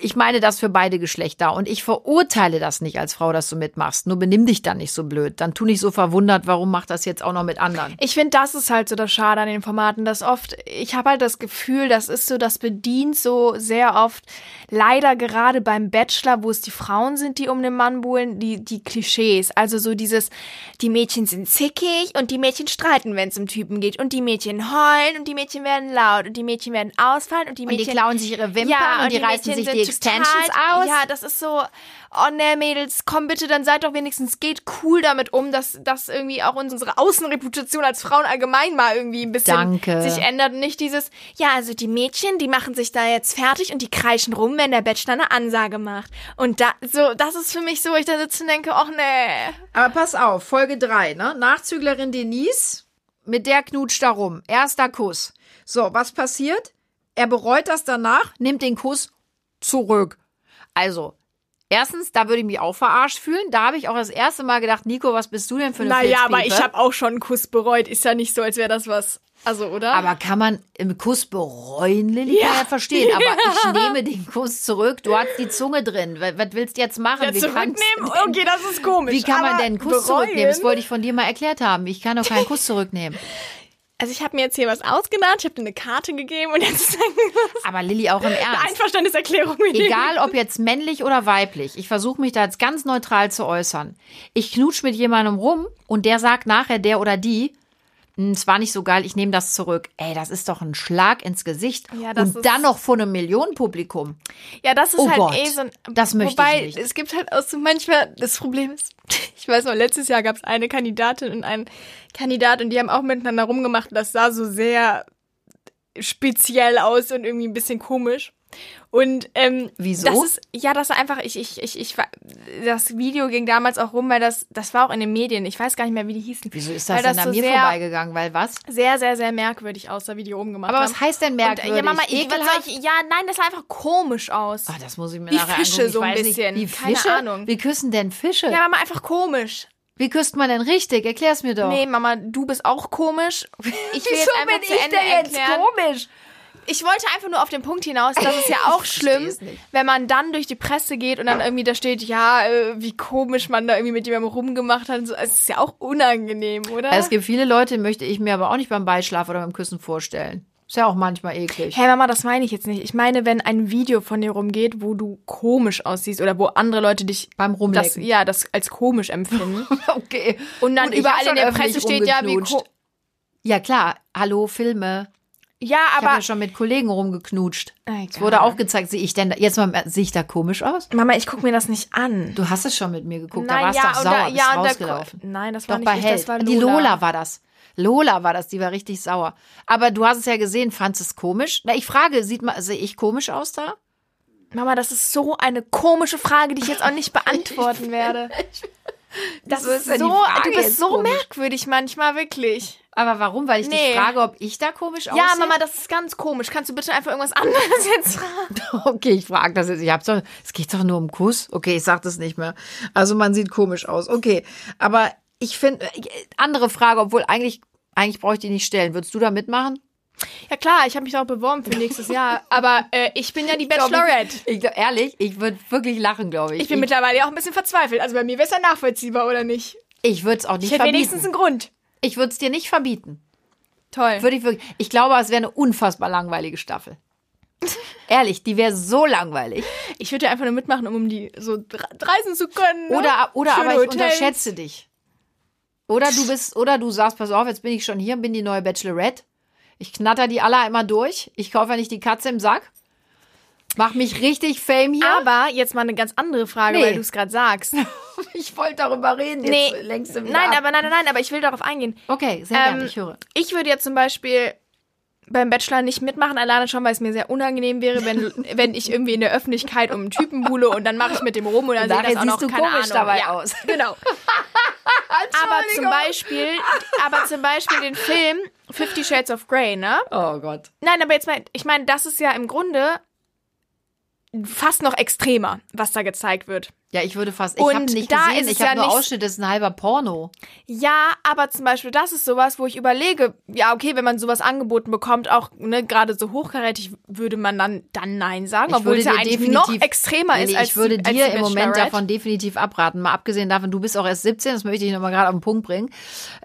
ich meine das für beide Geschlechter und ich verurteile das nicht als Frau, dass du mitmachst. Nur benimm dich dann nicht so blöd. Dann tu nicht so verwundert, warum macht das jetzt auch noch mit anderen. Ich finde, das ist halt so das Schade an den Formaten, dass oft, ich habe halt das Gefühl, das ist so, das bedient so sehr oft, leider gerade beim Bachelor, wo es die Frauen sind, die um den Mann buhlen, die, die Klischees. Also so dieses, die Mädchen sind zickig und die Mädchen streiten, wenn es um Typen geht und die Mädchen heulen und die Mädchen werden laut und die Mädchen werden ausfallen und die Und Mädchen... die klauen sich ihre Wimpern Ja, und die, reißen Mädchen sich die Extensions total, aus. Ja, das ist so, oh ne, Mädels, komm bitte, dann seid doch wenigstens, geht cool damit um, dass, dass irgendwie auch unsere Außenreputation als Frauen allgemein mal irgendwie ein bisschen Danke. sich ändert. Und nicht dieses, ja, also die Mädchen, die machen sich da jetzt fertig und die kreischen rum, wenn der Bachelor eine Ansage macht. Und da, so, das ist für mich so, wo ich da sitze und denke, ach nee. Aber pass auf, Folge 3, ne? Nachzüglerin Denise, mit der knutscht da rum. Erster Kuss. So, was passiert? Er bereut das danach, nimmt den Kuss zurück. Also, erstens, da würde ich mich auch verarscht fühlen. Da habe ich auch das erste Mal gedacht, Nico, was bist du denn für eine Naja, aber ich habe auch schon einen Kuss bereut. Ist ja nicht so, als wäre das was. Also, oder? Aber kann man im Kuss bereuen, Lilly? Kann Ja. ja verstehen. Aber ich nehme den Kuss zurück. Du hast die Zunge drin. Was, willst du jetzt machen? ja, Wie zurücknehmen? Okay, das ist komisch. Wie kann man denn einen Kuss bereuen? zurücknehmen? Das wollte ich von dir mal erklärt haben. Ich kann doch keinen Kuss zurücknehmen. Also ich habe mir jetzt hier was ausgedacht, ich habe dir eine Karte gegeben und jetzt Aber Lilly, auch im eine Ernst. Einverständniserklärung gegeben. Egal, ob jetzt männlich oder weiblich. Ich versuche mich da jetzt ganz neutral zu äußern. Ich knutsch mit jemandem rum und der sagt nachher, der oder die, "Hm, es war nicht so geil, ich nehme das zurück. Ey, das ist doch ein Schlag ins Gesicht. Ja, das und dann noch vor einem Millionenpublikum. Ja, das ist Oh halt Gott, eh so ein. das möchte ich wobei, nicht. es gibt halt auch so manchmal, das Problem ist, ich weiß noch, letztes Jahr gab es eine Kandidatin und einen Kandidat und die haben auch miteinander rumgemacht. Das sah so sehr speziell aus und irgendwie ein bisschen komisch. Und ähm, Wieso? Das ist, ja, das war einfach, ich, ich, ich, ich, das Video ging damals auch rum, weil das, das war auch in den Medien. Ich weiß gar nicht mehr, wie die hießen. Wieso ist das weil denn das an so mir vorbeigegangen? Weil was? sehr, sehr, sehr merkwürdig aussah, wie die oben gemacht Aber haben. was heißt denn Und, äh, merkwürdig? ja, Mama, ich, Ekelhaft? ich, ja, nein, das sah einfach komisch aus. Ah, das muss ich mir Wie nachher Fische angucken. Ich so ein bisschen. Nicht. Wie Keine Fische? Ahnung. Wie küssen denn Fische? Ja, Mama, einfach komisch. Wie küsst man denn richtig? Erklär's mir doch. Nee, Mama, du bist auch komisch. Ich will jetzt einfach zu Ende erklären. komisch? Ich wollte einfach nur auf den Punkt hinaus, dass es ja auch schlimm, wenn man dann durch die Presse geht und dann irgendwie da steht, ja, äh, wie komisch man da irgendwie mit jemandem rumgemacht hat. und So. Es ist ja auch unangenehm, oder? Es gibt viele Leute, möchte ich mir aber auch nicht beim Beischlaf oder beim Küssen vorstellen. Ist ja auch manchmal eklig. Hey Mama, das meine ich jetzt nicht. Ich meine, wenn ein Video von dir rumgeht, wo du komisch aussiehst oder wo andere Leute dich Beim das, Rumlecken. ja, das als komisch empfinden. Okay. Und dann hab überall in der Presse steht ja, wie rumgeknutscht. ko Ja klar, hallo Filme. Ja, Ich habe aber ja schon mit Kollegen rumgeknutscht. Egal. Es wurde auch gezeigt, sehe ich denn da, jetzt mal sehe ich da komisch aus? Mama, ich gucke mir das nicht an. Du hast es schon mit mir geguckt, da Nein, warst ja, und sauer, da- ja, und da- rausgelaufen. Nein, das war Doch nicht ich, das war Die Lola. Lola war das. Lola war das, die war richtig sauer. Aber du hast es ja gesehen, fandest es komisch? Na, ich frage, sieht mal, sehe ich komisch aus da? Mama, das ist so eine komische Frage, die ich jetzt auch nicht beantworten werde. Das ist so, du bist so komisch? merkwürdig manchmal, wirklich. Aber warum? Weil ich Nee. dich frage, ob ich da komisch aussehe? Ja, Mama, das ist ganz komisch. Kannst du bitte einfach irgendwas anderes jetzt fragen? Okay, ich frage das jetzt. Ich hab's doch, es geht doch nur um Kuss. Okay, ich sag das nicht mehr. Also man sieht komisch aus. Okay, aber ich finde andere Frage, obwohl eigentlich eigentlich brauche ich die nicht stellen. Würdest du da mitmachen? Ja klar, ich habe mich auch beworben für nächstes Jahr. Aber äh, ich bin ja die Bachelorette. Ich, glaub, ehrlich, ich würde wirklich lachen, glaube ich. Ich bin mittlerweile auch ein bisschen verzweifelt. Also bei mir wäre es ja nachvollziehbar, oder nicht? ich würde es auch nicht Ich hätte wenigstens einen Grund. Ich würde es dir nicht verbieten. Toll. Würde ich wirklich. Ich glaube, es wäre eine unfassbar langweilige Staffel. Ehrlich, die wäre so langweilig. Ich würde ja einfach nur mitmachen, um um die so reisen zu können. Ne? Oder, oder Schöne aber ich Hotels. unterschätze dich. Oder du bist, oder du sagst, pass auf, jetzt bin ich schon hier, bin die neue Bachelorette. Ich knatter die alle einmal durch. Ich kaufe ja nicht die Katze im Sack. Mach mich richtig Fame hier. Aber jetzt mal eine ganz andere Frage, Nee. weil du es gerade sagst. ich wollte darüber reden. Jetzt Nee, längst im nein, aber nein, nein, nein, aber ich will darauf eingehen. Okay, sehr Ähm, gerne, ich höre. Ich würde jetzt zum Beispiel beim Bachelor nicht mitmachen, alleine schon, weil es mir sehr unangenehm wäre, wenn, wenn ich irgendwie in der Öffentlichkeit um einen Typen buhle und dann mache ich mit dem rum und dann sehe das auch noch siehst du keine komisch Ahnung. dabei ja, aus. Genau. aber zum Beispiel, aber zum Beispiel den Film Fifty Shades of Grey, ne? Oh Gott. Nein, aber jetzt mal, ich meine, das ist ja im Grunde fast noch extremer, was da gezeigt wird. Ja, ich würde fast. Ich habe nicht da gesehen. Ich habe ja nur nicht- Ausschnitt. Das ist ein halber Porno. Ja, aber zum Beispiel, das ist sowas, wo ich überlege, ja, okay, wenn man sowas angeboten bekommt, auch ne, gerade so hochkarätig, würde man dann, dann Nein sagen, Ich obwohl es ja eigentlich definitiv, noch extremer Lilly, ist als ich würde die, dir im Moment davon definitiv abraten. Mal abgesehen davon, du bist auch erst 17, das möchte ich nochmal gerade auf den Punkt bringen.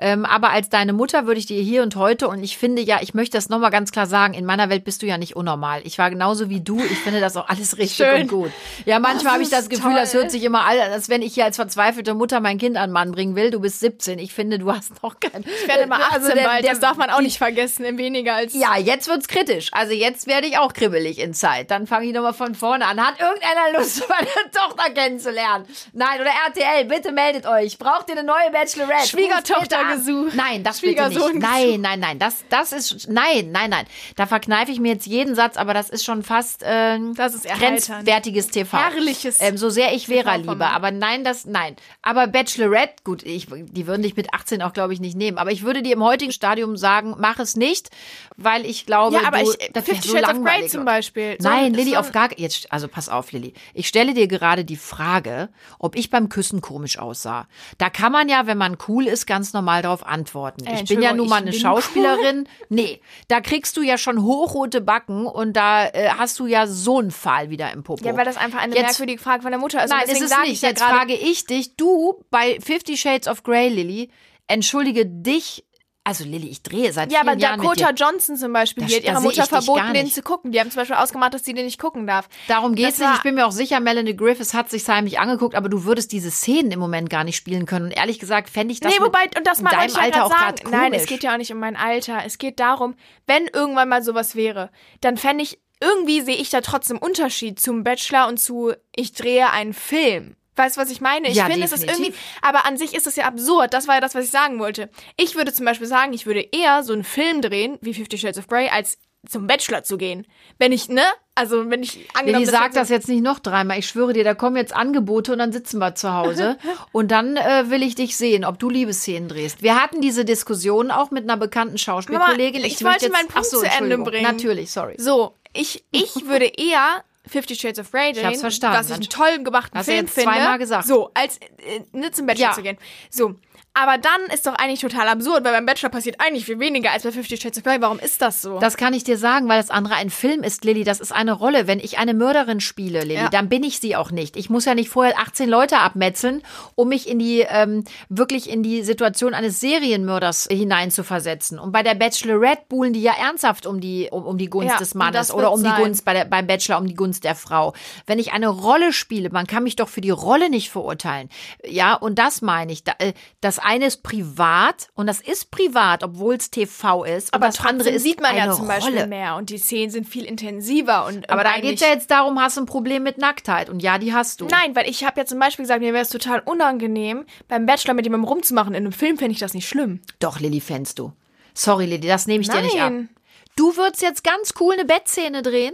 Ähm, aber als deine Mutter würde ich dir hier und heute, und ich finde ja, ich möchte das nochmal ganz klar sagen, in meiner Welt bist du ja nicht unnormal. Ich war genauso wie du. Ich finde das auch alles richtig Schön. und gut. Ja, manchmal Das habe ich das Gefühl, das toll. hört sich immer an, als wenn ich hier als verzweifelte Mutter mein Kind an Mann bringen will. Du bist 17. Ich finde, du hast noch kein. Ich werde mal 18 Also der- bald, der- das darf man auch nicht vergessen, in weniger als... Ja, jetzt wird's kritisch. Also jetzt werde ich auch kribbelig in Zeit. Dann fange ich nochmal von vorne an. Hat irgendeiner Lust, meine Tochter kennenzulernen? Nein, oder RTL, bitte meldet euch. Braucht ihr eine neue Bachelorette? Schwiegertochter gesucht. Nein, das bitte nicht. Schwiegersohn Nein, nein, nein. Das, das ist, nein, nein, nein. Da verkneife ich mir jetzt jeden Satz, aber das ist schon fast ähm, Das ist grenzwertiges TV. Herrliches Ähm, so sehr ich Vera TV-Format. liebe. Aber nein, das, nein. Aber Bachelorette, gut, ich, die würden dich mit 18 auch, glaube ich, nicht nehmen. Aber ich würde dir im heutigen Stadium sagen, mach es nicht, weil ich glaube, Ja, aber du, ich, das Fifty so Shades of Grey zum Beispiel. Nein, ein- Lilly, so auf gar jetzt, also pass auf, Lilly. Ich stelle dir gerade die Frage, ob ich beim Küssen komisch aussah. Da kann man ja, wenn man cool ist, ganz normal darauf antworten. Äh, ich bin ja nun mal eine Schauspielerin. Nee, da kriegst du ja schon hochrote Backen und da äh, hast du ja so einen Pfahl wieder im Popo. Ja, weil das einfach eine Jetzt- merkwürdige Frage von der Mutter ist. Nein, deswegen es sage nicht. ich ja Jetzt frage ich dich, du bei Fifty Shades of Grey, Lilly, entschuldige dich. Also Lilly, ich drehe seit Ja, vielen aber Jahren Dakota. Johnson zum Beispiel, die hat ihrer Mutter verboten, den zu gucken. Die haben zum Beispiel ausgemacht, dass sie den nicht gucken darf. Darum geht's Das nicht. Ich bin mir auch sicher, Melanie Griffiths hat sich heimlich angeguckt, aber du würdest diese Szenen im Moment gar nicht spielen können. Und ehrlich gesagt fände ich das nee, wobei, und das in deinem ich Alter auch gerade Nein, es komisch. geht ja auch nicht um mein Alter. Es geht darum, wenn irgendwann mal sowas wäre, dann fände ich, irgendwie sehe ich da trotzdem Unterschied zum Bachelor und zu, ich drehe einen Film. Weißt du, was ich meine? Ich Ja, finde, es ist definitiv. irgendwie, aber an sich ist es ja absurd. Das war ja das, was ich sagen wollte. Ich würde zum Beispiel sagen, ich würde eher so einen Film drehen, wie Fifty Shades of Grey, als zum Bachelor zu gehen. Wenn ich, ne? Also, wenn ich angenommen Lilly, sag das jetzt nicht noch dreimal. Ich schwöre dir, da kommen jetzt Angebote und dann sitzen wir zu Hause. und dann äh, will ich dich sehen, ob du Liebesszenen drehst. Wir hatten diese Diskussion auch mit einer bekannten Schauspielkollegin. Mama, ich möchte wollte jetzt, meinen Punkt so, zu Ende bringen. Natürlich, sorry. So, ich, ich würde eher Fifty Shades of Grey hab's verstanden. was ich einen toll gemachten Hast du Film jetzt finde. zweimal gesagt. So, als äh, ne, zum Bachelor Ja. zu gehen. So, aber dann ist doch eigentlich total absurd, weil beim Bachelor passiert eigentlich viel weniger als bei Fifty Shades of Grey. Warum ist das so? Das kann ich dir sagen, weil das andere ein Film ist, Lilly. Das ist eine Rolle. Wenn ich eine Mörderin spiele, Lilly, Ja. dann bin ich sie auch nicht. Ich muss ja nicht vorher 18 Leute abmetzeln, um mich in die ähm, wirklich in die Situation eines Serienmörders hineinzuversetzen. Und bei der Bachelorette buhlen die ja ernsthaft um die um, um die Gunst Ja, des Mannes oder um die sein. Gunst bei der, beim Bachelor um die Gunst der Frau. Wenn ich eine Rolle spiele, man kann mich doch für die Rolle nicht verurteilen. Ja, und das meine ich. Äh, Das eine ist privat und das ist privat, obwohl es TV ist. Aber das andere ist sieht man ja zum Beispiel Rolle. mehr und die Szenen sind viel intensiver und Aber und da eigentlich- geht's ja jetzt darum, hast du ein Problem mit Nacktheit. Und ja, die hast du. Nein, weil ich habe ja zum Beispiel gesagt, mir wäre es total unangenehm, beim Bachelor mit jemandem rumzumachen. In einem Film fände ich das nicht schlimm. Doch, Lilly, fändst du. Sorry, Lilly, das nehme ich dir nicht ab. Nein. Du würdest jetzt ganz cool eine Bettszene drehen?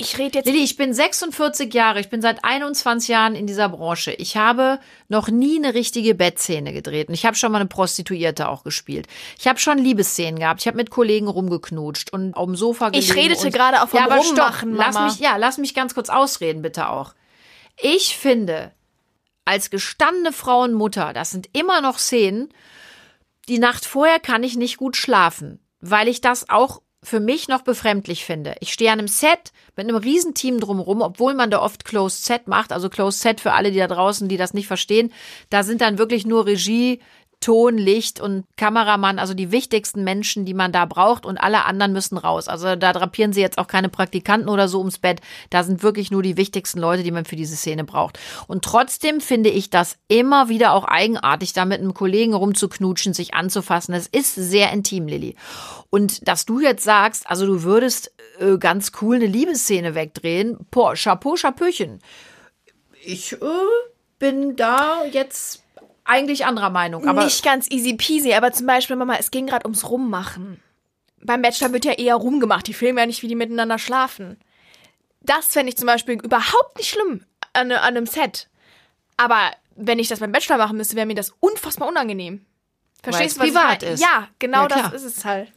Ich rede jetzt Lilly, ich bin 46 Jahre, ich bin seit 21 Jahren in dieser Branche. Ich habe noch nie eine richtige Bettszene gedreht. Und ich habe schon mal eine Prostituierte auch gespielt. Ich habe schon Liebesszenen gehabt. Ich habe mit Kollegen rumgeknutscht und auf dem Sofa gelegen. Ich redete gerade auch vom ja, aber Rummachen, stopp, lass mich, ja, lass mich ganz kurz ausreden, bitte auch. Ich finde, als gestandene Frau und Mutter, das sind immer noch Szenen, die Nacht vorher kann ich nicht gut schlafen, weil ich das auch für mich noch befremdlich finde. Ich stehe an einem Set mit einem Riesenteam drumherum, obwohl man da oft Closed Set macht. Also Closed Set für alle, die da draußen, die das nicht verstehen. Da sind dann wirklich nur Regie, Ton, Licht und Kameramann, also die wichtigsten Menschen, die man da braucht und alle anderen müssen raus. Also da drapieren sie jetzt auch keine Praktikanten oder so ums Bett. Da sind wirklich nur die wichtigsten Leute, die man für diese Szene braucht. Und trotzdem finde ich das immer wieder auch eigenartig, da mit einem Kollegen rumzuknutschen, sich anzufassen. Es ist sehr intim, Lilly. Und dass du jetzt sagst, also du würdest äh, ganz cool eine Liebesszene wegdrehen, boah, Chapeau, Chapeauchen. Ich äh, bin da jetzt eigentlich anderer Meinung. Aber nicht ganz easy peasy, aber zum Beispiel, Mama, es ging gerade ums Rummachen. Beim Bachelor wird ja eher rumgemacht. Die filmen ja nicht, wie die miteinander schlafen. Das fände ich zum Beispiel überhaupt nicht schlimm an, an einem Set. Aber wenn ich das beim Bachelor machen müsste, wäre mir das unfassbar unangenehm. Verstehst du, was privat ich meine? ist. Ja, genau Ja, das ist es halt.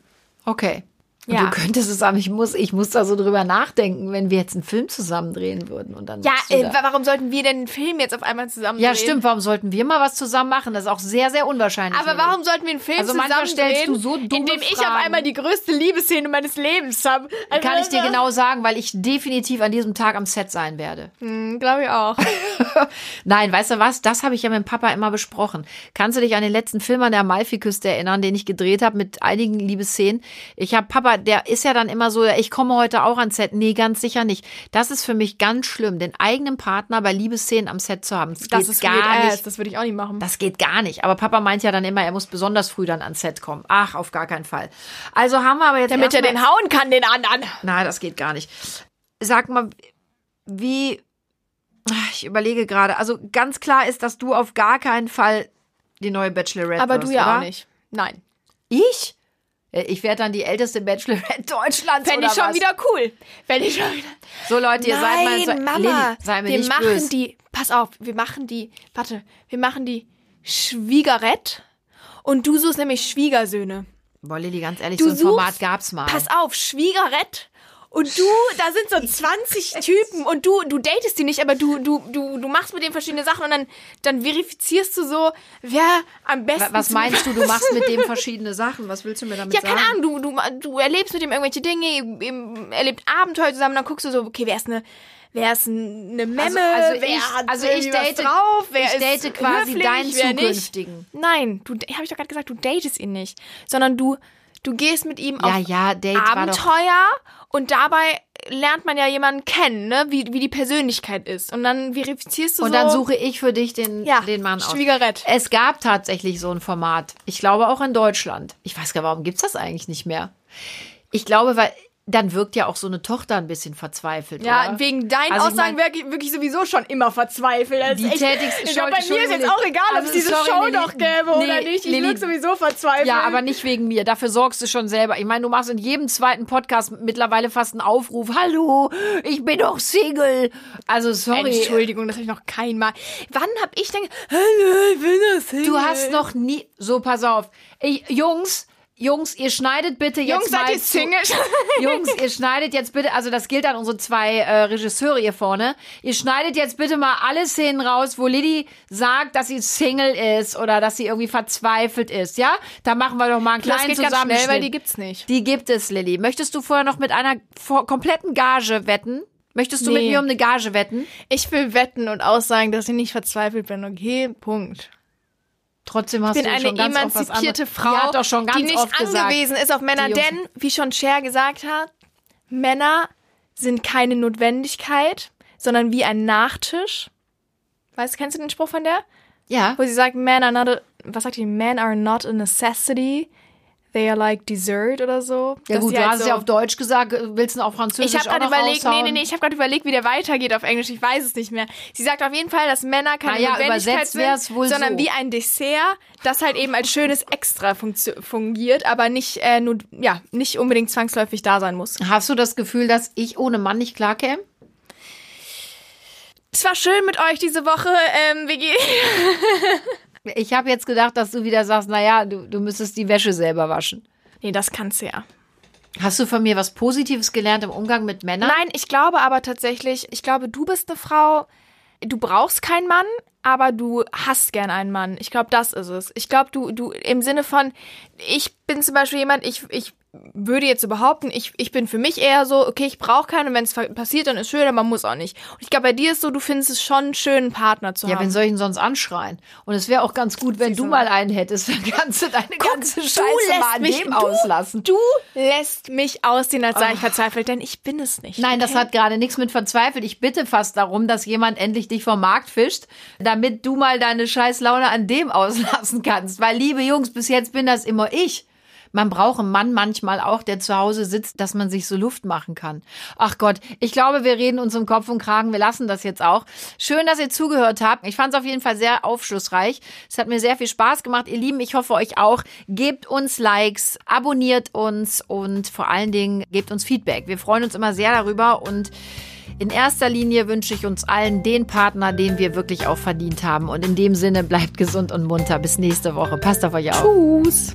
okay. Und Ja. du könntest es aber, ich muss, ich muss da so drüber nachdenken, wenn wir jetzt einen Film zusammen drehen würden und dann. Ja, äh, warum sollten wir denn einen Film jetzt auf einmal zusammen ja, drehen? stimmt. Warum sollten wir mal was zusammen machen? Das ist auch sehr, sehr unwahrscheinlich. Aber warum sollten wir einen Film Also zusammen manchmal stellst drehen, du so dumme in dem ich auf Fragen. einmal die größte Liebesszene meines Lebens habe? Also, Kann ich dir genau sagen, weil ich definitiv an diesem Tag am Set sein werde. Glaube ich auch. Nein, weißt du was? Das habe ich ja mit dem Papa immer besprochen. Kannst du dich an den letzten Film an der Amalfiküste erinnern, den ich gedreht habe mit einigen Liebesszenen? Ich habe Papa, der ist ja dann immer so, ich komme heute auch ans Set. Nee, ganz sicher nicht. Das ist für mich ganz schlimm, den eigenen Partner bei Liebesszenen am Set zu haben. Das, Das geht ist gar nicht. das würde ich auch nicht machen. Das geht gar nicht. Aber Papa meint ja dann immer, er muss besonders früh dann ans Set kommen. Ach, auf gar keinen Fall. Also haben wir aber jetzt Damit er den hauen kann, den anderen. Nein, das geht gar nicht. Sag mal, wie. Ich überlege gerade. Also ganz klar ist, dass du auf gar keinen Fall die neue Bachelorette Aber wirst, du ja oder? auch nicht. Nein. Ich? Äh, Ich werde dann die älteste Bachelorette Deutschlands Fände ich schon was? wieder cool. Fände ich schon wieder. So Leute, ihr seid mal Nein, so, Mama. Sei mir wir nicht machen böse. die. Pass auf, wir machen die. Warte, wir machen die Schwiegerett. Und du suchst nämlich Schwiegersöhne. Boah, Lilly, ganz ehrlich, Du so ein Format suchst- gab's mal. Pass auf, Schwiegerett. Und du, da sind so 20 Typen und du, du datest die nicht, aber du, du, du, du machst mit denen verschiedene Sachen und dann, dann verifizierst du so, wer am besten. Wa- Was meinst du, du machst mit dem verschiedene Sachen? Was willst du mir damit Ja, sagen? keine Ahnung, du, du, du erlebst mit ihm irgendwelche Dinge, erlebt Abenteuer zusammen, dann guckst du so, okay, wer ist eine, wer ist eine Memme, Also, also wer ich, hat also ich date, drauf, wer ich ist date quasi höflich, deinen nicht. zukünftigen. Nein, du, habe ich doch gerade gesagt, du datest ihn nicht, sondern du, du gehst mit ihm Ja, auf ja, Abenteuer und dabei lernt man ja jemanden kennen, ne, wie, wie die Persönlichkeit ist und dann verifizierst du Und so. dann suche ich für dich den, Ja, den Mann aus. Schwiegerett. Es gab tatsächlich so ein Format. Ich glaube auch in Deutschland. Ich weiß gar nicht, warum gibt's das eigentlich nicht mehr? Ich glaube, weil dann wirkt ja auch so eine Tochter ein bisschen verzweifelt. Ja, oder? wegen deinen Also ich Aussagen mein- wirklich, wirklich sowieso schon immer verzweifelt. Das Die tätigste ich glaube, bei mir ist jetzt auch egal, ob Also, es diese sorry, Show Lilly. noch gäbe oder Nee, nicht. Ich Lilly. wirke sowieso verzweifelt. Ja, aber nicht wegen mir. Dafür sorgst du schon selber. Ich meine, du machst in jedem zweiten Podcast mittlerweile fast einen Aufruf. Hallo, ich bin doch Single. Also sorry. Entschuldigung, das habe ich noch kein Mal. Wann habe ich denn... Hallo, ich bin das Single. Du hast noch nie. So, pass auf. Ich, Jungs, Jungs, ihr schneidet bitte jetzt Jungs, mal. seid ihr Single? Jungs, ihr schneidet jetzt bitte, also das gilt an unsere zwei äh, Regisseure hier vorne. Ihr schneidet jetzt bitte mal alle Szenen raus, wo Lilly sagt, dass sie Single ist oder dass sie irgendwie verzweifelt ist, ja? Da machen wir doch mal einen Das kleinen geht ganz Zusammenschnitt. schnell, weil die gibt's nicht. Die gibt es, Lilly. Möchtest du vorher noch mit einer vor kompletten Gage wetten? Möchtest du mit Nee. mir um eine Gage wetten? Ich will wetten und aussagen, dass ich nicht verzweifelt bin. Okay, Punkt. Trotzdem hast Ich bin du eine schon ganz oft was emanzipierte Frau, Die hat doch schon ganz die nicht oft gesagt. angewiesen ist auf Männer. Denn, wie schon Cher gesagt hat, Männer sind keine Notwendigkeit, sondern wie ein Nachtisch. Weißt du, kennst du den Spruch von der? Ja. Wo sie sagt, men are not a, was sagt die? Men are not a necessity. They are like dessert oder so. Ja gut, du halt hast es so- ja auf Deutsch gesagt, willst du auf Französisch ich habe gerade überlegt, nee, raushauen? nee, nee, ich habe gerade überlegt, wie der weitergeht auf Englisch. Ich weiß es nicht mehr. Sie sagt auf jeden Fall, dass Männer keine Na ja, Notwendigkeit sind, wohl sondern so. wie ein Dessert, das halt eben als schönes Extra fungiert, aber nicht äh, nur, ja, nicht unbedingt zwangsläufig da sein muss. Hast du das Gefühl, dass ich ohne Mann nicht klarkäme? Es war schön mit euch diese Woche. Ähm, gehen. Ich habe jetzt gedacht, dass du wieder sagst, naja, du, du müsstest die Wäsche selber waschen. Nee, das kannst du ja. Hast du von mir was Positives gelernt im Umgang mit Männern? Nein, ich glaube aber tatsächlich, ich glaube, du bist eine Frau, du brauchst keinen Mann, aber du hast gern einen Mann. Ich glaube, das ist es. Ich glaube, du, du, im Sinne von, ich bin zum Beispiel jemand, ich, ich würde jetzt behaupten, ich, ich bin für mich eher so, okay, ich brauche keinen und wenn es passiert, dann ist schön, aber man muss auch nicht. Und ich glaube, bei dir ist so, du findest es schon schön, einen Partner zu Ja, haben. wen soll ich denn sonst anschreien? Und es wäre auch ganz gut, wenn Siehst du mal einen hättest. Dann kannst du deine ganze du Scheiße mal an mich- dem du- auslassen. Du lässt mich aussehen, als sei ich verzweifelt, denn ich bin es nicht. Nein, das okay? hat gerade nichts mit verzweifelt. Ich bitte fast darum, dass jemand endlich dich vom Markt fischt, damit du mal deine Scheißlaune an dem auslassen kannst. Weil, liebe Jungs, bis jetzt bin das immer ich. Man braucht einen Mann manchmal auch, der zu Hause sitzt, dass man sich so Luft machen kann. Ach Gott, ich glaube, wir reden uns um Kopf und Kragen. Wir lassen das jetzt auch. Schön, dass ihr zugehört habt. Ich fand es auf jeden Fall sehr aufschlussreich. Es hat mir sehr viel Spaß gemacht. Ihr Lieben, ich hoffe euch auch. Gebt uns Likes, abonniert uns und vor allen Dingen gebt uns Feedback. Wir freuen uns immer sehr darüber und in erster Linie wünsche ich uns allen den Partner, den wir wirklich auch verdient haben. Und in dem Sinne bleibt gesund und munter. Bis nächste Woche. Passt auf euch auf. Tschüss.